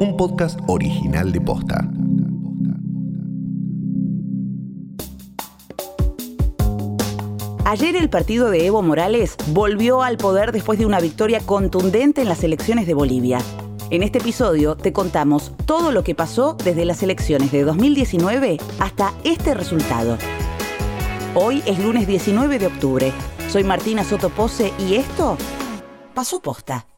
un podcast original de Posta. Ayer el partido de Evo Morales volvió al poder después de una victoria contundente en las elecciones de Bolivia. En este episodio te contamos todo lo que pasó desde las elecciones de 2019 hasta este resultado. Hoy es lunes 19 de octubre. Soy Martina Sotopose y esto pasó posta.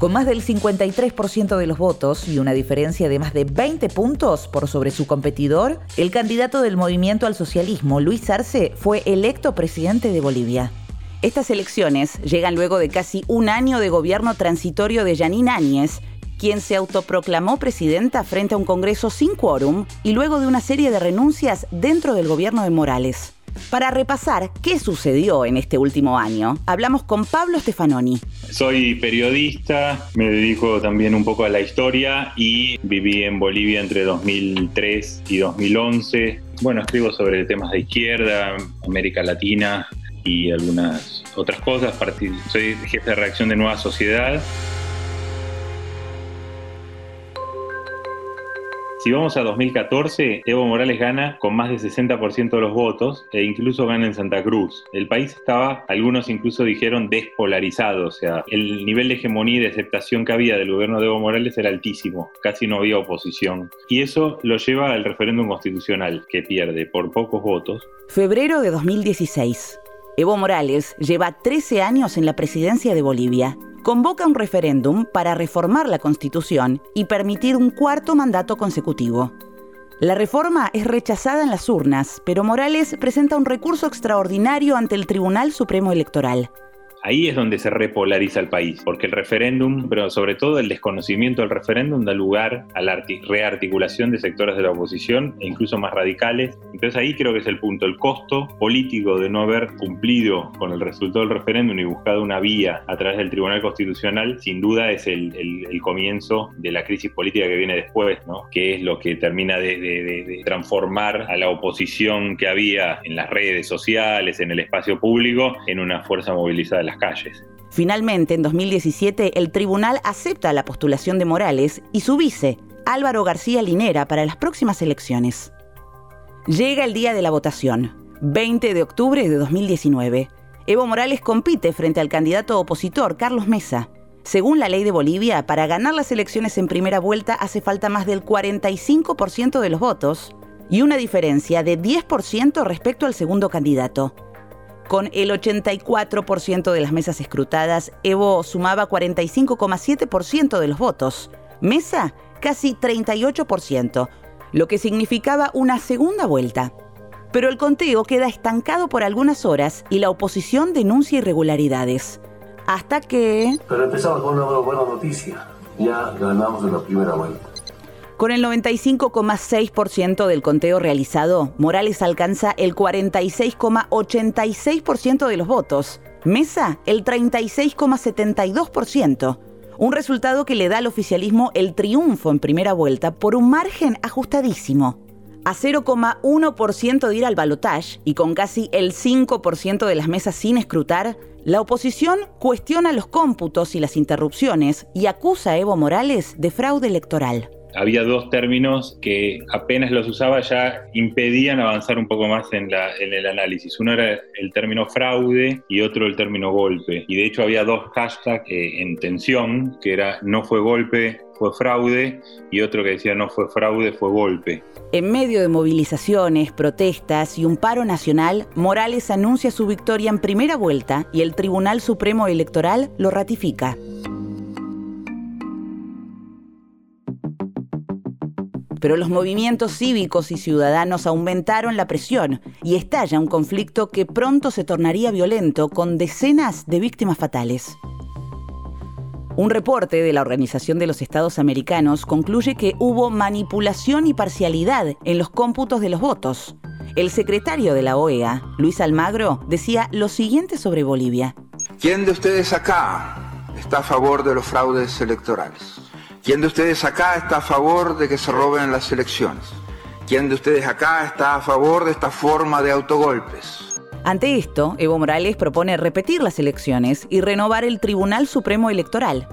Con más del 53% de los votos y una diferencia de más de 20 puntos por sobre su competidor, el candidato del movimiento al socialismo, Luis Arce, fue electo presidente de Bolivia. Estas elecciones llegan luego de casi un año de gobierno transitorio de Janine Áñez, quien se autoproclamó presidenta frente a un Congreso sin quórum y luego de una serie de renuncias dentro del gobierno de Morales. Para repasar qué sucedió en este último año, hablamos con Pablo Stefanoni. Soy periodista, me dedico también un poco a la historia y viví en Bolivia entre 2003 y 2011. Bueno, escribo sobre temas de izquierda, América Latina y algunas otras cosas. Soy jefe de reacción de Nueva Sociedad Si vamos a 2014, Evo Morales gana con más del 60% de los votos e incluso gana en Santa Cruz. El país estaba, algunos incluso dijeron, despolarizado, o sea, el nivel de hegemonía y de aceptación que había del gobierno de Evo Morales era altísimo, casi no había oposición. Y eso lo lleva al referéndum constitucional, que pierde por pocos votos. Febrero de 2016. Evo Morales lleva 13 años en la presidencia de Bolivia convoca un referéndum para reformar la Constitución y permitir un cuarto mandato consecutivo. La reforma es rechazada en las urnas, pero Morales presenta un recurso extraordinario ante el Tribunal Supremo Electoral. Ahí es donde se repolariza el país, porque el referéndum, pero sobre todo el desconocimiento del referéndum, da lugar a la rearticulación de sectores de la oposición e incluso más radicales. Entonces ahí creo que es el punto, el costo político de no haber cumplido con el resultado del referéndum y buscado una vía a través del Tribunal Constitucional, sin duda es el, comienzo de la crisis política que viene después, ¿no? que es lo que termina de transformar a la oposición que había en las redes sociales, en el espacio público, en una fuerza movilizada calles. Finalmente, en 2017, el tribunal acepta la postulación de Morales y su vice, Álvaro García Linera, para las próximas elecciones. Llega el día de la votación, 20 de octubre de 2019. Evo Morales compite frente al candidato opositor Carlos Mesa. Según la ley de Bolivia, para ganar las elecciones en primera vuelta hace falta más del 45% de los votos y una diferencia de 10% respecto al segundo candidato. Con el 84% de las mesas escrutadas, Evo sumaba 45,7% de los votos. Mesa, casi 38%, lo que significaba una segunda vuelta. Pero el conteo queda estancado por algunas horas y la oposición denuncia irregularidades. Hasta que... Pero empezamos con una buena noticia. Ya ganamos en la primera vuelta. Con el 95,6% del conteo realizado, Morales alcanza el 46,86% de los votos. Mesa, el 36,72%. Un resultado que le da al oficialismo el triunfo en primera vuelta por un margen ajustadísimo. A 0,1% de ir al balotaje y con casi el 5% de las mesas sin escrutar, la oposición cuestiona los cómputos y las interrupciones y acusa a Evo Morales de fraude electoral había dos términos que apenas los usaba ya impedían avanzar un poco más en, el análisis. Uno era el término fraude y otro el término golpe. Y de hecho había dos hashtags eh, en tensión, que era no fue golpe, fue fraude, y otro que decía no fue fraude, fue golpe. En medio de movilizaciones, protestas y un paro nacional, Morales anuncia su victoria en primera vuelta y el Tribunal Supremo Electoral lo ratifica. Pero los movimientos cívicos y ciudadanos aumentaron la presión y estalla un conflicto que pronto se tornaría violento con decenas de víctimas fatales. Un reporte de la Organización de los Estados Americanos concluye que hubo manipulación y parcialidad en los cómputos de los votos. El secretario de la OEA, Luis Almagro, decía lo siguiente sobre Bolivia. ¿Quién de ustedes acá está a favor de los fraudes electorales? ¿Quién de ustedes acá está a favor de que se roben las elecciones? ¿Quién de ustedes acá está a favor de esta forma de autogolpes? Ante esto, Evo Morales propone repetir las elecciones y renovar el Tribunal Supremo Electoral.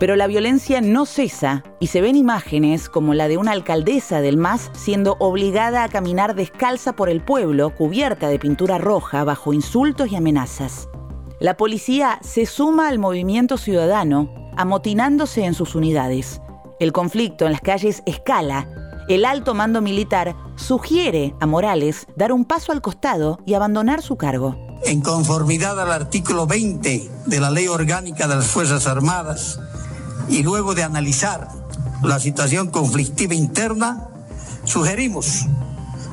Pero la violencia no cesa y se ven imágenes como la de una alcaldesa del MAS siendo obligada a caminar descalza por el pueblo cubierta de pintura roja bajo insultos y amenazas. La policía se suma al movimiento ciudadano, amotinándose en sus unidades. El conflicto en las calles escala el alto mando militar sugiere a Morales dar un paso al costado y abandonar su cargo. En conformidad al artículo 20 de la Ley Orgánica de las Fuerzas Armadas y luego de analizar la situación conflictiva interna, sugerimos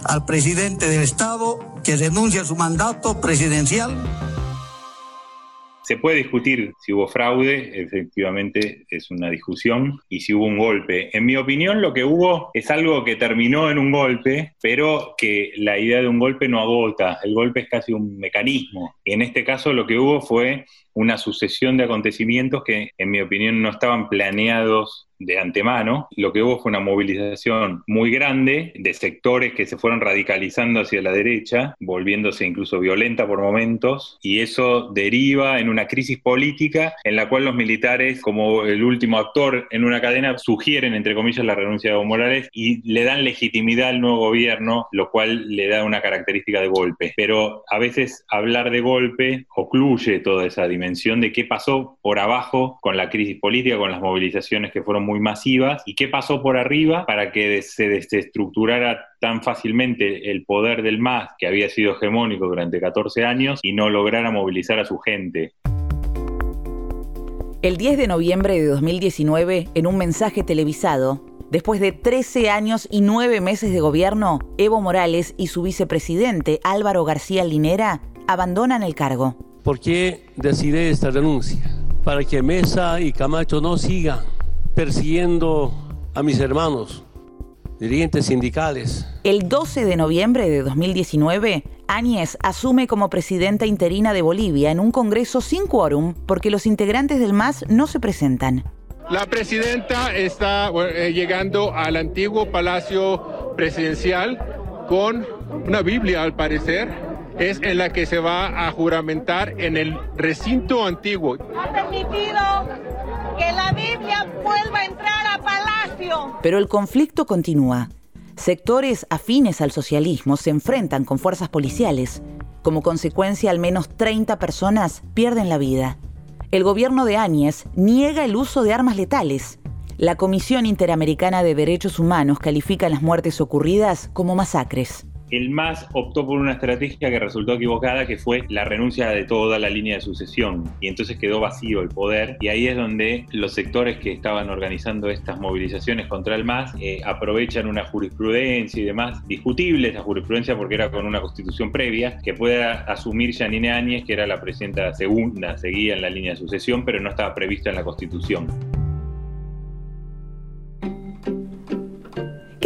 al presidente del Estado que renuncie a su mandato presidencial se puede discutir si hubo fraude, efectivamente es una discusión, y si hubo un golpe. En mi opinión, lo que hubo es algo que terminó en un golpe, pero que la idea de un golpe no agota. El golpe es casi un mecanismo. Y en este caso lo que hubo fue una sucesión de acontecimientos que, en mi opinión, no estaban planeados de antemano. Lo que hubo fue una movilización muy grande de sectores que se fueron radicalizando hacia la derecha, volviéndose incluso violenta por momentos, y eso deriva en una crisis política en la cual los militares, como el último actor en una cadena, sugieren, entre comillas, la renuncia de Evo Morales y le dan legitimidad al nuevo gobierno, lo cual le da una característica de golpe. Pero a veces hablar de golpe ocluye toda esa dimensión de qué pasó por abajo con la crisis política, con las movilizaciones que fueron muy masivas, y qué pasó por arriba para que se desestructurara tan fácilmente el poder del MAS, que había sido hegemónico durante 14 años, y no lograra movilizar a su gente. El 10 de noviembre de 2019, en un mensaje televisado, Después de 13 años y 9 meses de gobierno, Evo Morales y su vicepresidente Álvaro García Linera abandonan el cargo. ¿Por qué decidí esta renuncia? Para que Mesa y Camacho no sigan persiguiendo a mis hermanos, dirigentes sindicales. El 12 de noviembre de 2019, Áñez asume como presidenta interina de Bolivia en un congreso sin quórum porque los integrantes del MAS no se presentan. La presidenta está eh, llegando al antiguo palacio presidencial con una Biblia al parecer es en la que se va a juramentar en el recinto antiguo. Ha permitido que la Biblia vuelva a entrar a Palacio. Pero el conflicto continúa. Sectores afines al socialismo se enfrentan con fuerzas policiales. Como consecuencia, al menos 30 personas pierden la vida. El gobierno de Áñez niega el uso de armas letales. La Comisión Interamericana de Derechos Humanos califica las muertes ocurridas como masacres el MAS optó por una estrategia que resultó equivocada, que fue la renuncia de toda la línea de sucesión. Y entonces quedó vacío el poder. Y ahí es donde los sectores que estaban organizando estas movilizaciones contra el MAS eh, aprovechan una jurisprudencia y demás, discutible esa jurisprudencia porque era con una constitución previa, que pueda asumir Janine Áñez, que era la presidenta segunda, seguía en la línea de sucesión, pero no estaba prevista en la constitución.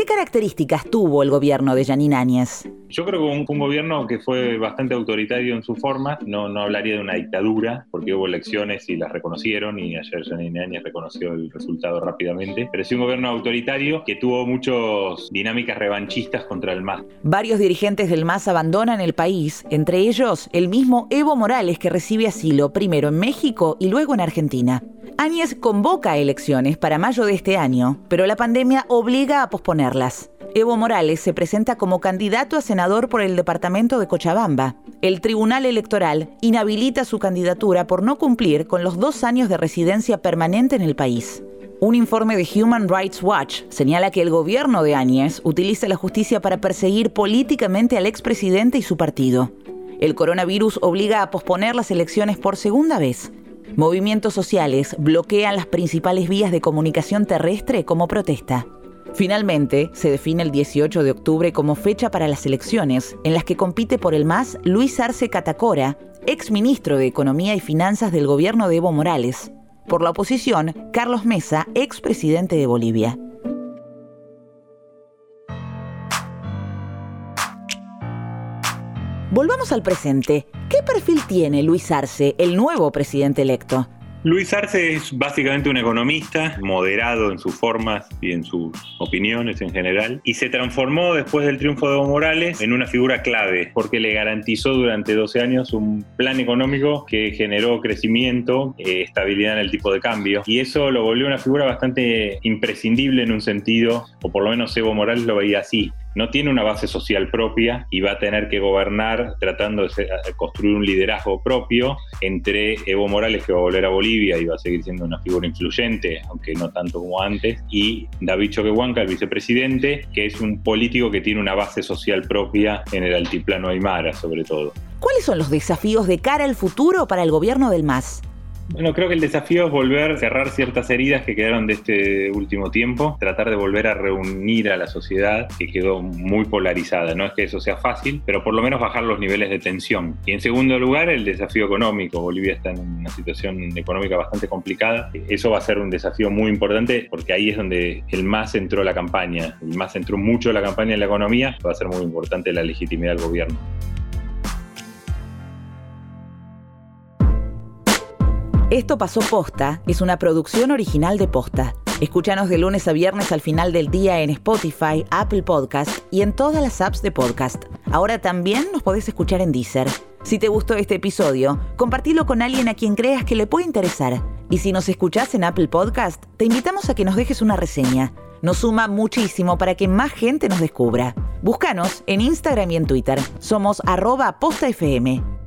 Características tuvo el gobierno de Yanin Áñez? Yo creo que un, un, gobierno que fue bastante autoritario en su forma, no, no hablaría de una dictadura, porque hubo elecciones y las reconocieron, y ayer Janine Áñez reconoció el resultado rápidamente, pero sí un gobierno autoritario que tuvo muchas dinámicas revanchistas contra el MAS. Varios dirigentes del MAS abandonan el país, entre ellos el mismo Evo Morales que recibe asilo primero en México y luego en Argentina. Áñez convoca elecciones para mayo de este año, pero la pandemia obliga a posponerlas. Evo Morales se presenta como candidato a senador por el departamento de Cochabamba. El Tribunal Electoral inhabilita su candidatura por no cumplir con los dos años de residencia permanente en el país. Un informe de Human Rights Watch señala que el gobierno de Áñez utiliza la justicia para perseguir políticamente al expresidente y su partido. El coronavirus obliga a posponer las elecciones por segunda vez. Movimientos sociales bloquean las principales vías de comunicación terrestre como protesta. Finalmente, se define el 18 de octubre como fecha para las elecciones, en las que compite por el MAS Luis Arce Catacora, ex ministro de Economía y Finanzas del gobierno de Evo Morales. Por la oposición, Carlos Mesa, ex presidente de Bolivia. Volvamos al presente. ¿Qué perfil tiene Luis Arce, el nuevo presidente electo? Luis Arce es básicamente un economista, moderado en sus formas y en sus opiniones en general, y se transformó después del triunfo de Evo Morales en una figura clave, porque le garantizó durante 12 años un plan económico que generó crecimiento, eh, estabilidad en el tipo de cambio, y eso lo volvió una figura bastante imprescindible en un sentido, o por lo menos Evo Morales lo veía así no tiene una base social propia y va a tener que gobernar tratando de construir un liderazgo propio entre Evo Morales, que va a volver a Bolivia y va a seguir siendo una figura influyente, aunque no tanto como antes, y David Choquehuanca, el vicepresidente, que es un político que tiene una base social propia en el altiplano Aymara, sobre todo. ¿Cuáles son los desafíos de cara al futuro para el gobierno del MAS? Bueno, creo que el desafío es volver a cerrar ciertas heridas que quedaron de este último tiempo, tratar de volver a reunir a la sociedad que quedó muy polarizada. No es que eso sea fácil, pero por lo menos bajar los niveles de tensión. Y en segundo lugar, el desafío económico. Bolivia está en una situación económica bastante complicada. Eso va a ser un desafío muy importante porque ahí es donde el MAS entró la campaña. El MAS entró mucho la campaña en la economía. Va a ser muy importante la legitimidad del gobierno. Esto pasó posta es una producción original de posta. Escúchanos de lunes a viernes al final del día en Spotify, Apple Podcast y en todas las apps de podcast. Ahora también nos podés escuchar en Deezer. Si te gustó este episodio, compartilo con alguien a quien creas que le puede interesar. Y si nos escuchás en Apple Podcast, te invitamos a que nos dejes una reseña. Nos suma muchísimo para que más gente nos descubra. Búscanos en Instagram y en Twitter. Somos arroba postafm.